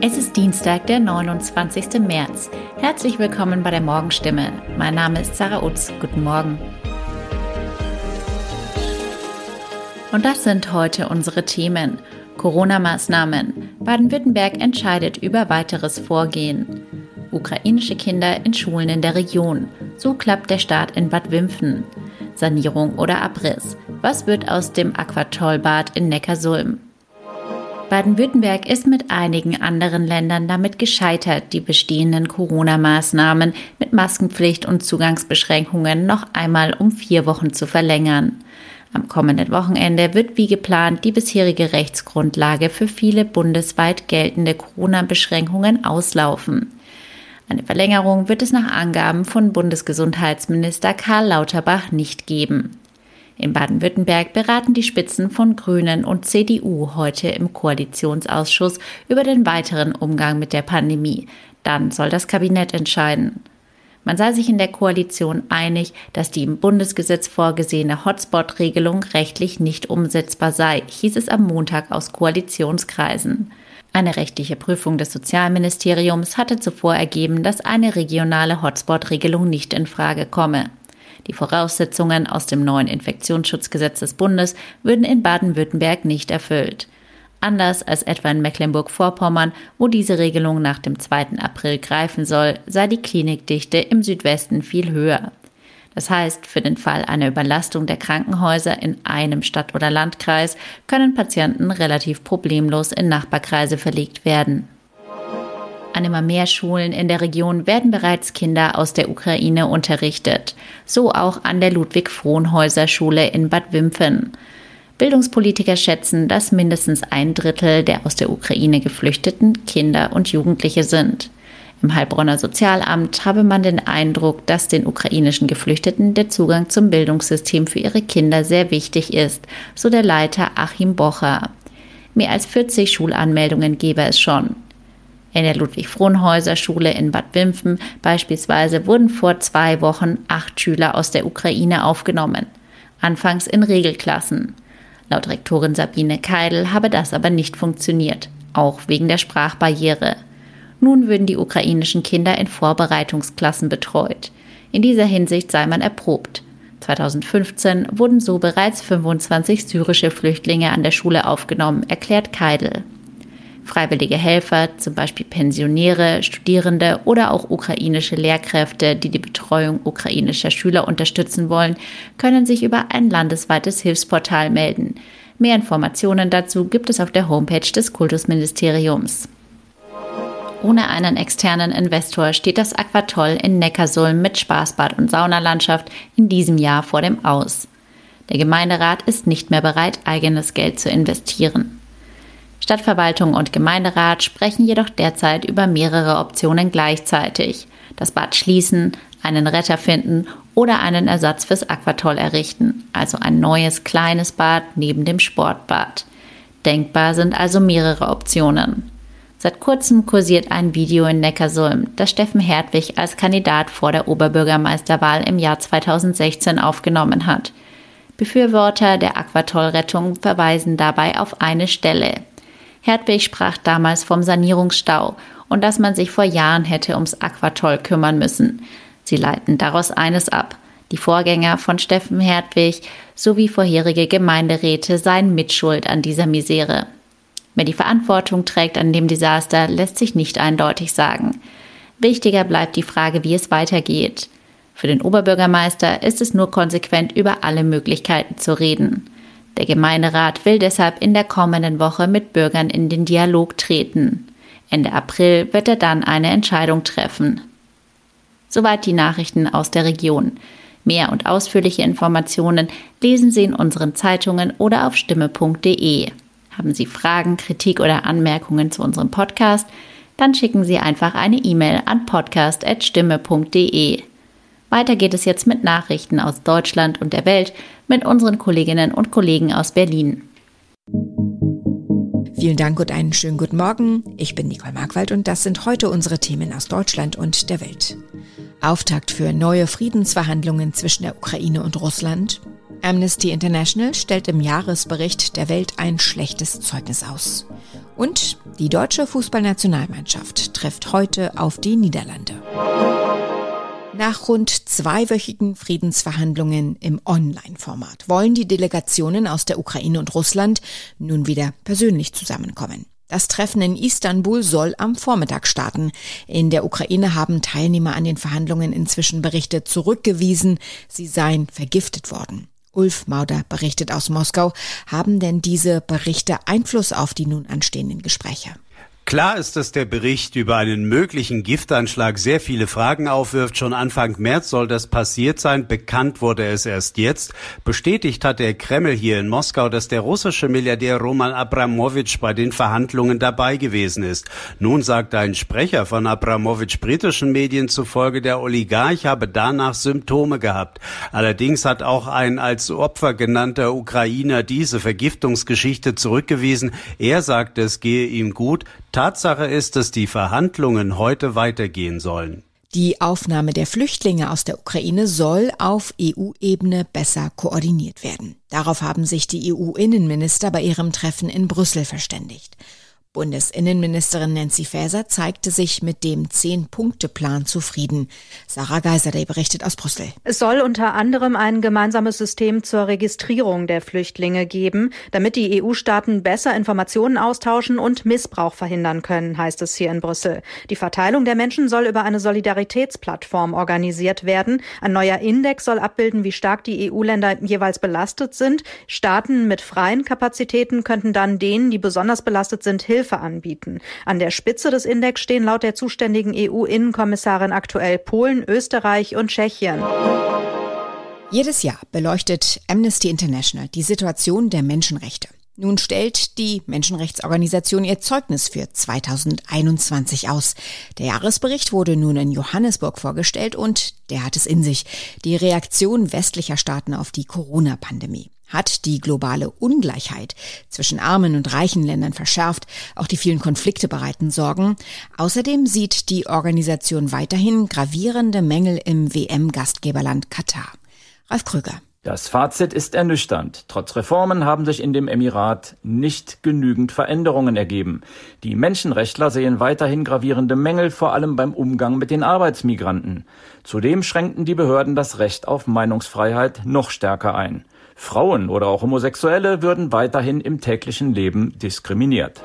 Es ist Dienstag, der 29. März. Herzlich willkommen bei der Morgenstimme. Mein Name ist Sarah Utz. Guten Morgen. Und das sind heute unsere Themen. Corona-Maßnahmen. Baden-Württemberg entscheidet über weiteres Vorgehen. Ukrainische Kinder in Schulen in der Region. So klappt der Start in Bad Wimpfen. Sanierung oder Abriss. Was wird aus dem Aquatollbad in Neckarsulm? Baden-Württemberg ist mit einigen anderen Ländern damit gescheitert, die bestehenden Corona-Maßnahmen mit Maskenpflicht und Zugangsbeschränkungen noch einmal um vier Wochen zu verlängern. Am kommenden Wochenende wird wie geplant die bisherige Rechtsgrundlage für viele bundesweit geltende Corona-Beschränkungen auslaufen. Eine Verlängerung wird es nach Angaben von Bundesgesundheitsminister Karl Lauterbach nicht geben. In Baden-Württemberg beraten die Spitzen von Grünen und CDU heute im Koalitionsausschuss über den weiteren Umgang mit der Pandemie. Dann soll das Kabinett entscheiden. Man sei sich in der Koalition einig, dass die im Bundesgesetz vorgesehene Hotspot-Regelung rechtlich nicht umsetzbar sei, hieß es am Montag aus Koalitionskreisen. Eine rechtliche Prüfung des Sozialministeriums hatte zuvor ergeben, dass eine regionale Hotspot-Regelung nicht in Frage komme. Die Voraussetzungen aus dem neuen Infektionsschutzgesetz des Bundes würden in Baden-Württemberg nicht erfüllt. Anders als etwa in Mecklenburg-Vorpommern, wo diese Regelung nach dem 2. April greifen soll, sei die Klinikdichte im Südwesten viel höher. Das heißt, für den Fall einer Überlastung der Krankenhäuser in einem Stadt- oder Landkreis können Patienten relativ problemlos in Nachbarkreise verlegt werden. An immer mehr Schulen in der Region werden bereits Kinder aus der Ukraine unterrichtet. So auch an der Ludwig-Frohnhäuser-Schule in Bad Wimpfen. Bildungspolitiker schätzen, dass mindestens ein Drittel der aus der Ukraine geflüchteten Kinder und Jugendliche sind. Im Heilbronner Sozialamt habe man den Eindruck, dass den ukrainischen Geflüchteten der Zugang zum Bildungssystem für ihre Kinder sehr wichtig ist, so der Leiter Achim Bocher. Mehr als 40 Schulanmeldungen gebe es schon. In der Ludwig-Frohnhäuser-Schule in Bad Wimpfen beispielsweise wurden vor zwei Wochen acht Schüler aus der Ukraine aufgenommen. Anfangs in Regelklassen. Laut Rektorin Sabine Keidel habe das aber nicht funktioniert, auch wegen der Sprachbarriere. Nun würden die ukrainischen Kinder in Vorbereitungsklassen betreut. In dieser Hinsicht sei man erprobt. 2015 wurden so bereits 25 syrische Flüchtlinge an der Schule aufgenommen, erklärt Keidel. Freiwillige Helfer, zum Beispiel Pensionäre, Studierende oder auch ukrainische Lehrkräfte, die die Betreuung ukrainischer Schüler unterstützen wollen, können sich über ein landesweites Hilfsportal melden. Mehr Informationen dazu gibt es auf der Homepage des Kultusministeriums. Ohne einen externen Investor steht das Aquatoll in Neckarsulm mit Spaßbad und Saunalandschaft in diesem Jahr vor dem Aus. Der Gemeinderat ist nicht mehr bereit, eigenes Geld zu investieren. Stadtverwaltung und Gemeinderat sprechen jedoch derzeit über mehrere Optionen gleichzeitig. Das Bad schließen, einen Retter finden oder einen Ersatz fürs Aquatoll errichten, also ein neues kleines Bad neben dem Sportbad. Denkbar sind also mehrere Optionen. Seit kurzem kursiert ein Video in Neckarsulm, das Steffen Hertwig als Kandidat vor der Oberbürgermeisterwahl im Jahr 2016 aufgenommen hat. Befürworter der Aquatollrettung verweisen dabei auf eine Stelle. Hertwig sprach damals vom Sanierungsstau und dass man sich vor Jahren hätte ums Aquatoll kümmern müssen. Sie leiten daraus eines ab. Die Vorgänger von Steffen Hertwig sowie vorherige Gemeinderäte seien Mitschuld an dieser Misere. Wer die Verantwortung trägt an dem Desaster, lässt sich nicht eindeutig sagen. Wichtiger bleibt die Frage, wie es weitergeht. Für den Oberbürgermeister ist es nur konsequent, über alle Möglichkeiten zu reden. Der Gemeinderat will deshalb in der kommenden Woche mit Bürgern in den Dialog treten. Ende April wird er dann eine Entscheidung treffen. Soweit die Nachrichten aus der Region. Mehr und ausführliche Informationen lesen Sie in unseren Zeitungen oder auf stimme.de. Haben Sie Fragen, Kritik oder Anmerkungen zu unserem Podcast? Dann schicken Sie einfach eine E-Mail an podcast.stimme.de. Weiter geht es jetzt mit Nachrichten aus Deutschland und der Welt mit unseren Kolleginnen und Kollegen aus Berlin. Vielen Dank und einen schönen guten Morgen. Ich bin Nicole Markwald und das sind heute unsere Themen aus Deutschland und der Welt. Auftakt für neue Friedensverhandlungen zwischen der Ukraine und Russland. Amnesty International stellt im Jahresbericht der Welt ein schlechtes Zeugnis aus. Und die deutsche Fußballnationalmannschaft trifft heute auf die Niederlande. Nach rund zweiwöchigen Friedensverhandlungen im Online-Format wollen die Delegationen aus der Ukraine und Russland nun wieder persönlich zusammenkommen. Das Treffen in Istanbul soll am Vormittag starten. In der Ukraine haben Teilnehmer an den Verhandlungen inzwischen Berichte zurückgewiesen, sie seien vergiftet worden. Ulf Mauder berichtet aus Moskau. Haben denn diese Berichte Einfluss auf die nun anstehenden Gespräche? Klar ist, dass der Bericht über einen möglichen Giftanschlag sehr viele Fragen aufwirft. Schon Anfang März soll das passiert sein. Bekannt wurde es erst jetzt. Bestätigt hat der Kreml hier in Moskau, dass der russische Milliardär Roman Abramowitsch bei den Verhandlungen dabei gewesen ist. Nun sagt ein Sprecher von Abramowitsch britischen Medien zufolge, der Oligarch habe danach Symptome gehabt. Allerdings hat auch ein als Opfer genannter Ukrainer diese Vergiftungsgeschichte zurückgewiesen. Er sagt, es gehe ihm gut. Tatsache ist, dass die Verhandlungen heute weitergehen sollen. Die Aufnahme der Flüchtlinge aus der Ukraine soll auf EU-Ebene besser koordiniert werden. Darauf haben sich die EU-Innenminister bei ihrem Treffen in Brüssel verständigt. Bundesinnenministerin Nancy Faeser zeigte sich mit dem Zehn-Punkte-Plan zufrieden. Sarah Geiserday berichtet aus Brüssel. Es soll unter anderem ein gemeinsames System zur Registrierung der Flüchtlinge geben, damit die EU-Staaten besser Informationen austauschen und Missbrauch verhindern können, heißt es hier in Brüssel. Die Verteilung der Menschen soll über eine Solidaritätsplattform organisiert werden. Ein neuer Index soll abbilden, wie stark die EU-Länder jeweils belastet sind. Staaten mit freien Kapazitäten könnten dann denen, die besonders belastet sind, Hilfe anbieten. An der Spitze des Index stehen laut der zuständigen EU-Innenkommissarin aktuell Polen, Österreich und Tschechien. Jedes Jahr beleuchtet Amnesty International die Situation der Menschenrechte. Nun stellt die Menschenrechtsorganisation ihr Zeugnis für 2021 aus. Der Jahresbericht wurde nun in Johannesburg vorgestellt und der hat es in sich. Die Reaktion westlicher Staaten auf die Corona-Pandemie hat die globale Ungleichheit zwischen armen und reichen Ländern verschärft. Auch die vielen Konflikte bereiten Sorgen. Außerdem sieht die Organisation weiterhin gravierende Mängel im WM-Gastgeberland Katar. Ralf Krüger. Das Fazit ist ernüchternd. Trotz Reformen haben sich in dem Emirat nicht genügend Veränderungen ergeben. Die Menschenrechtler sehen weiterhin gravierende Mängel, vor allem beim Umgang mit den Arbeitsmigranten. Zudem schränken die Behörden das Recht auf Meinungsfreiheit noch stärker ein. Frauen oder auch Homosexuelle würden weiterhin im täglichen Leben diskriminiert.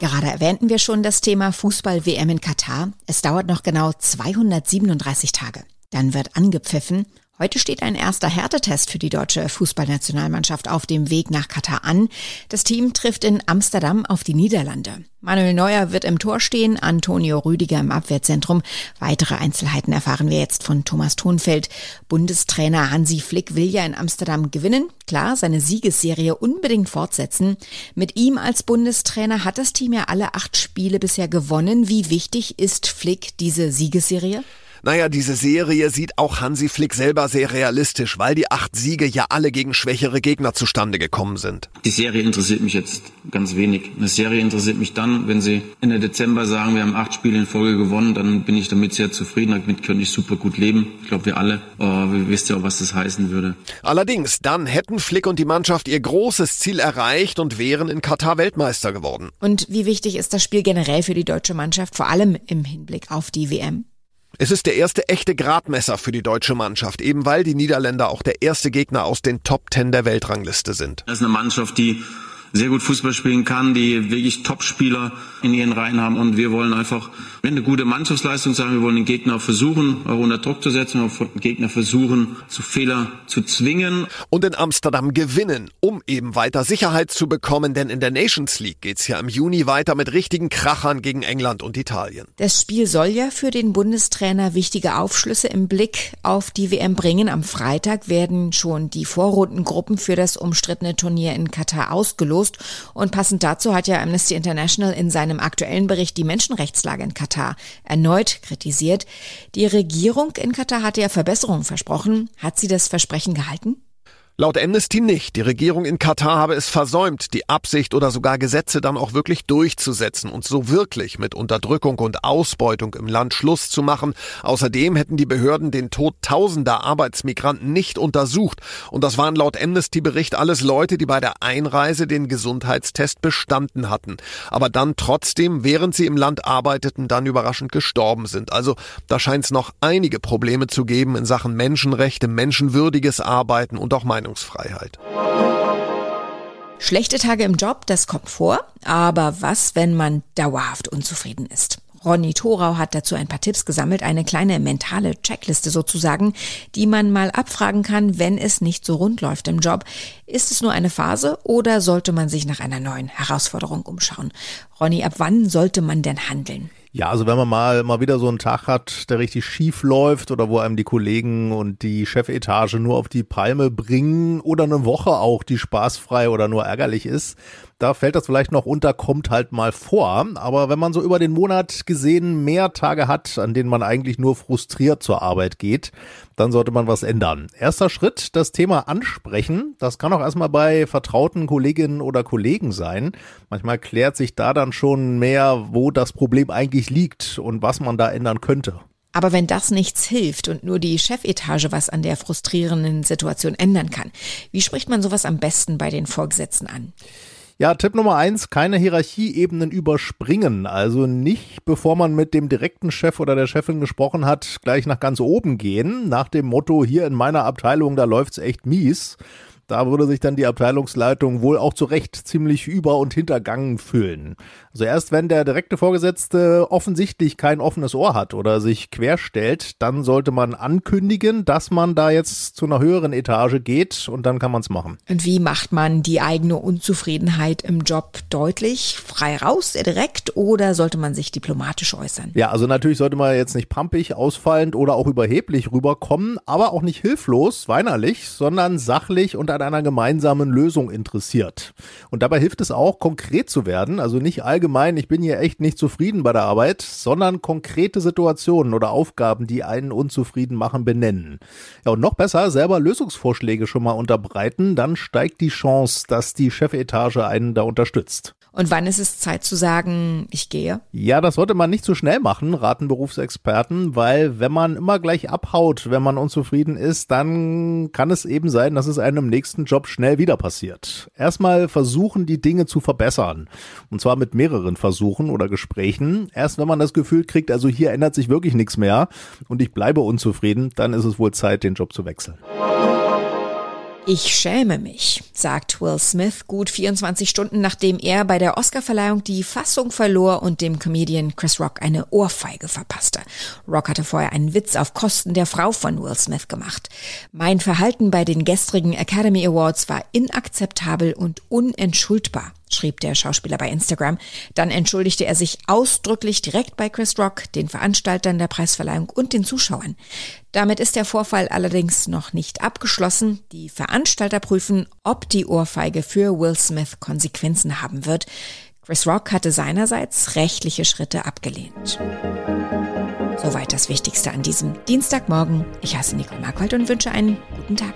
Gerade erwähnten wir schon das Thema Fußball-WM in Katar. Es dauert noch genau 237 Tage. Dann wird angepfiffen Heute steht ein erster Härtetest für die deutsche Fußballnationalmannschaft auf dem Weg nach Katar an. Das Team trifft in Amsterdam auf die Niederlande. Manuel Neuer wird im Tor stehen, Antonio Rüdiger im Abwehrzentrum. Weitere Einzelheiten erfahren wir jetzt von Thomas Thonfeld. Bundestrainer Hansi Flick will ja in Amsterdam gewinnen. Klar, seine Siegesserie unbedingt fortsetzen. Mit ihm als Bundestrainer hat das Team ja alle acht Spiele bisher gewonnen. Wie wichtig ist Flick diese Siegesserie? Naja, diese Serie sieht auch Hansi Flick selber sehr realistisch, weil die acht Siege ja alle gegen schwächere Gegner zustande gekommen sind. Die Serie interessiert mich jetzt ganz wenig. Eine Serie interessiert mich dann, wenn sie Ende Dezember sagen, wir haben acht Spiele in Folge gewonnen, dann bin ich damit sehr zufrieden. Damit könnte ich super gut leben. Ich glaube, wir alle. Aber wir wisst ja auch, was das heißen würde. Allerdings, dann hätten Flick und die Mannschaft ihr großes Ziel erreicht und wären in Katar Weltmeister geworden. Und wie wichtig ist das Spiel generell für die deutsche Mannschaft, vor allem im Hinblick auf die WM? Es ist der erste echte Gradmesser für die deutsche Mannschaft, eben weil die Niederländer auch der erste Gegner aus den Top Ten der Weltrangliste sind. Das ist eine Mannschaft, die sehr gut Fußball spielen kann, die wirklich Top-Spieler in ihren Reihen haben. Und wir wollen einfach eine gute Mannschaftsleistung sein. Wir wollen den Gegner versuchen, auch unter Druck zu setzen. Wir wollen den Gegner versuchen, zu Fehler zu zwingen. Und in Amsterdam gewinnen, um eben weiter Sicherheit zu bekommen. Denn in der Nations League geht's ja im Juni weiter mit richtigen Krachern gegen England und Italien. Das Spiel soll ja für den Bundestrainer wichtige Aufschlüsse im Blick auf die WM bringen. Am Freitag werden schon die Vorrundengruppen für das umstrittene Turnier in Katar ausgelost ausgelost. Und passend dazu hat ja Amnesty International in seinem aktuellen Bericht die Menschenrechtslage in Katar erneut kritisiert. Die Regierung in Katar hatte ja Verbesserungen versprochen. Hat sie das Versprechen gehalten? Laut Amnesty nicht. Die Regierung in Katar habe es versäumt, die Absicht oder sogar Gesetze dann auch wirklich durchzusetzen und so wirklich mit Unterdrückung und Ausbeutung im Land Schluss zu machen. Außerdem hätten die Behörden den Tod tausender Arbeitsmigranten nicht untersucht. Und das waren laut Amnesty-Bericht alles Leute, die bei der Einreise den Gesundheitstest bestanden hatten. Aber dann trotzdem, während sie im Land arbeiteten, dann überraschend gestorben sind. Also da scheint es noch einige Probleme zu geben in Sachen Menschenrechte, menschenwürdiges Arbeiten und auch meine Meinungsfreiheit. Schlechte Tage im Job, das kommt vor. Aber was, wenn man dauerhaft unzufrieden ist? Ronny Thorau hat dazu ein paar Tipps gesammelt, eine kleine mentale Checkliste sozusagen, die man mal abfragen kann, wenn es nicht so rund läuft im Job. Ist es nur eine Phase oder sollte man sich nach einer neuen Herausforderung umschauen? Ronny, ab wann sollte man denn handeln? Ja, also wenn man mal, mal wieder so einen Tag hat, der richtig schief läuft oder wo einem die Kollegen und die Chefetage nur auf die Palme bringen oder eine Woche auch, die spaßfrei oder nur ärgerlich ist, da fällt das vielleicht noch unter, kommt halt mal vor. Aber wenn man so über den Monat gesehen mehr Tage hat, an denen man eigentlich nur frustriert zur Arbeit geht, dann sollte man was ändern. Erster Schritt, das Thema ansprechen. Das kann auch erstmal bei vertrauten Kolleginnen oder Kollegen sein. Manchmal klärt sich da dann schon mehr, wo das Problem eigentlich liegt und was man da ändern könnte. Aber wenn das nichts hilft und nur die Chefetage was an der frustrierenden Situation ändern kann, wie spricht man sowas am besten bei den Vorgesetzten an? Ja, Tipp Nummer eins, keine Hierarchieebenen überspringen. Also nicht, bevor man mit dem direkten Chef oder der Chefin gesprochen hat, gleich nach ganz oben gehen, nach dem Motto, hier in meiner Abteilung, da läuft's echt mies, da würde sich dann die Abteilungsleitung wohl auch zu Recht ziemlich über- und hintergangen fühlen. Also erst wenn der direkte Vorgesetzte offensichtlich kein offenes Ohr hat oder sich querstellt, dann sollte man ankündigen, dass man da jetzt zu einer höheren Etage geht und dann kann man es machen. Und wie macht man die eigene Unzufriedenheit im Job deutlich? Frei raus, direkt oder sollte man sich diplomatisch äußern? Ja, also natürlich sollte man jetzt nicht pampig, ausfallend oder auch überheblich rüberkommen, aber auch nicht hilflos, weinerlich, sondern sachlich und an einer gemeinsamen Lösung interessiert. Und dabei hilft es auch, konkret zu werden, also nicht allgemein, ich bin hier echt nicht zufrieden bei der Arbeit, sondern konkrete Situationen oder Aufgaben, die einen unzufrieden machen, benennen. Ja, und noch besser, selber Lösungsvorschläge schon mal unterbreiten, dann steigt die Chance, dass die Chefetage einen da unterstützt. Und wann ist es Zeit zu sagen, ich gehe? Ja, das sollte man nicht zu schnell machen, raten Berufsexperten, weil wenn man immer gleich abhaut, wenn man unzufrieden ist, dann kann es eben sein, dass es einem im nächsten Job schnell wieder passiert. Erstmal versuchen, die Dinge zu verbessern. Und zwar mit mehreren Versuchen oder Gesprächen. Erst wenn man das Gefühl kriegt, also hier ändert sich wirklich nichts mehr und ich bleibe unzufrieden, dann ist es wohl Zeit, den Job zu wechseln. Ich schäme mich, sagt Will Smith gut 24 Stunden nachdem er bei der Oscarverleihung die Fassung verlor und dem Comedian Chris Rock eine Ohrfeige verpasste. Rock hatte vorher einen Witz auf Kosten der Frau von Will Smith gemacht. Mein Verhalten bei den gestrigen Academy Awards war inakzeptabel und unentschuldbar schrieb der Schauspieler bei Instagram. Dann entschuldigte er sich ausdrücklich direkt bei Chris Rock, den Veranstaltern der Preisverleihung und den Zuschauern. Damit ist der Vorfall allerdings noch nicht abgeschlossen. Die Veranstalter prüfen, ob die Ohrfeige für Will Smith Konsequenzen haben wird. Chris Rock hatte seinerseits rechtliche Schritte abgelehnt. Soweit das Wichtigste an diesem Dienstagmorgen. Ich heiße Nicole Markwald und wünsche einen guten Tag.